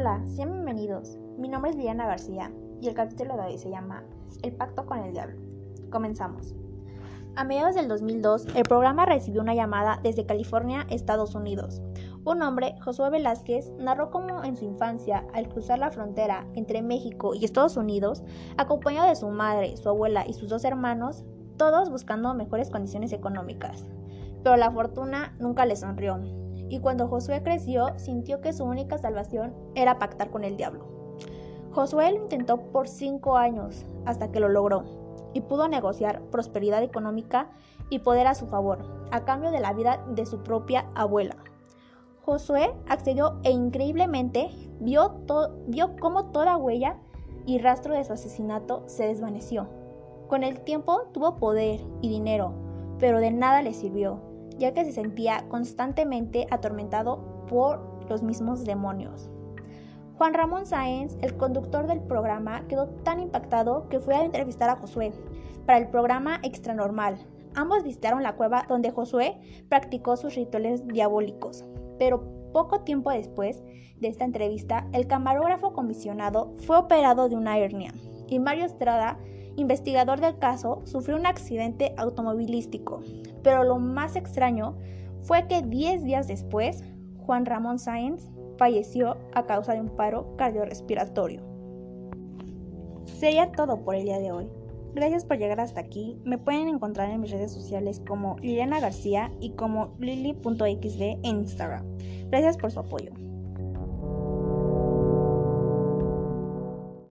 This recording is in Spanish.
Hola, bienvenidos. Mi nombre es Liliana García y el capítulo de hoy se llama El pacto con el diablo. Comenzamos. A mediados del 2002, el programa recibió una llamada desde California, Estados Unidos. Un hombre, Josué Velázquez, narró cómo en su infancia, al cruzar la frontera entre México y Estados Unidos, acompañado de su madre, su abuela y sus dos hermanos, todos buscando mejores condiciones económicas. Pero la fortuna nunca le sonrió y cuando Josué creció sintió que su única salvación era pactar con el diablo. Josué lo intentó por cinco años hasta que lo logró y pudo negociar prosperidad económica y poder a su favor, a cambio de la vida de su propia abuela. Josué accedió e increíblemente vio, vio cómo toda huella y rastro de su asesinato se desvaneció. Con el tiempo tuvo poder y dinero, pero de nada le sirvió ya que se sentía constantemente atormentado por los mismos demonios. Juan Ramón Sáenz, el conductor del programa, quedó tan impactado que fue a entrevistar a Josué para el programa Extranormal. Ambos visitaron la cueva donde Josué practicó sus rituales diabólicos, pero poco tiempo después de esta entrevista, el camarógrafo comisionado fue operado de una hernia y Mario Estrada investigador del caso, sufrió un accidente automovilístico, pero lo más extraño fue que 10 días después, Juan Ramón Sáenz falleció a causa de un paro cardiorrespiratorio. Sería todo por el día de hoy. Gracias por llegar hasta aquí. Me pueden encontrar en mis redes sociales como Liliana García y como lili.xb en Instagram. Gracias por su apoyo.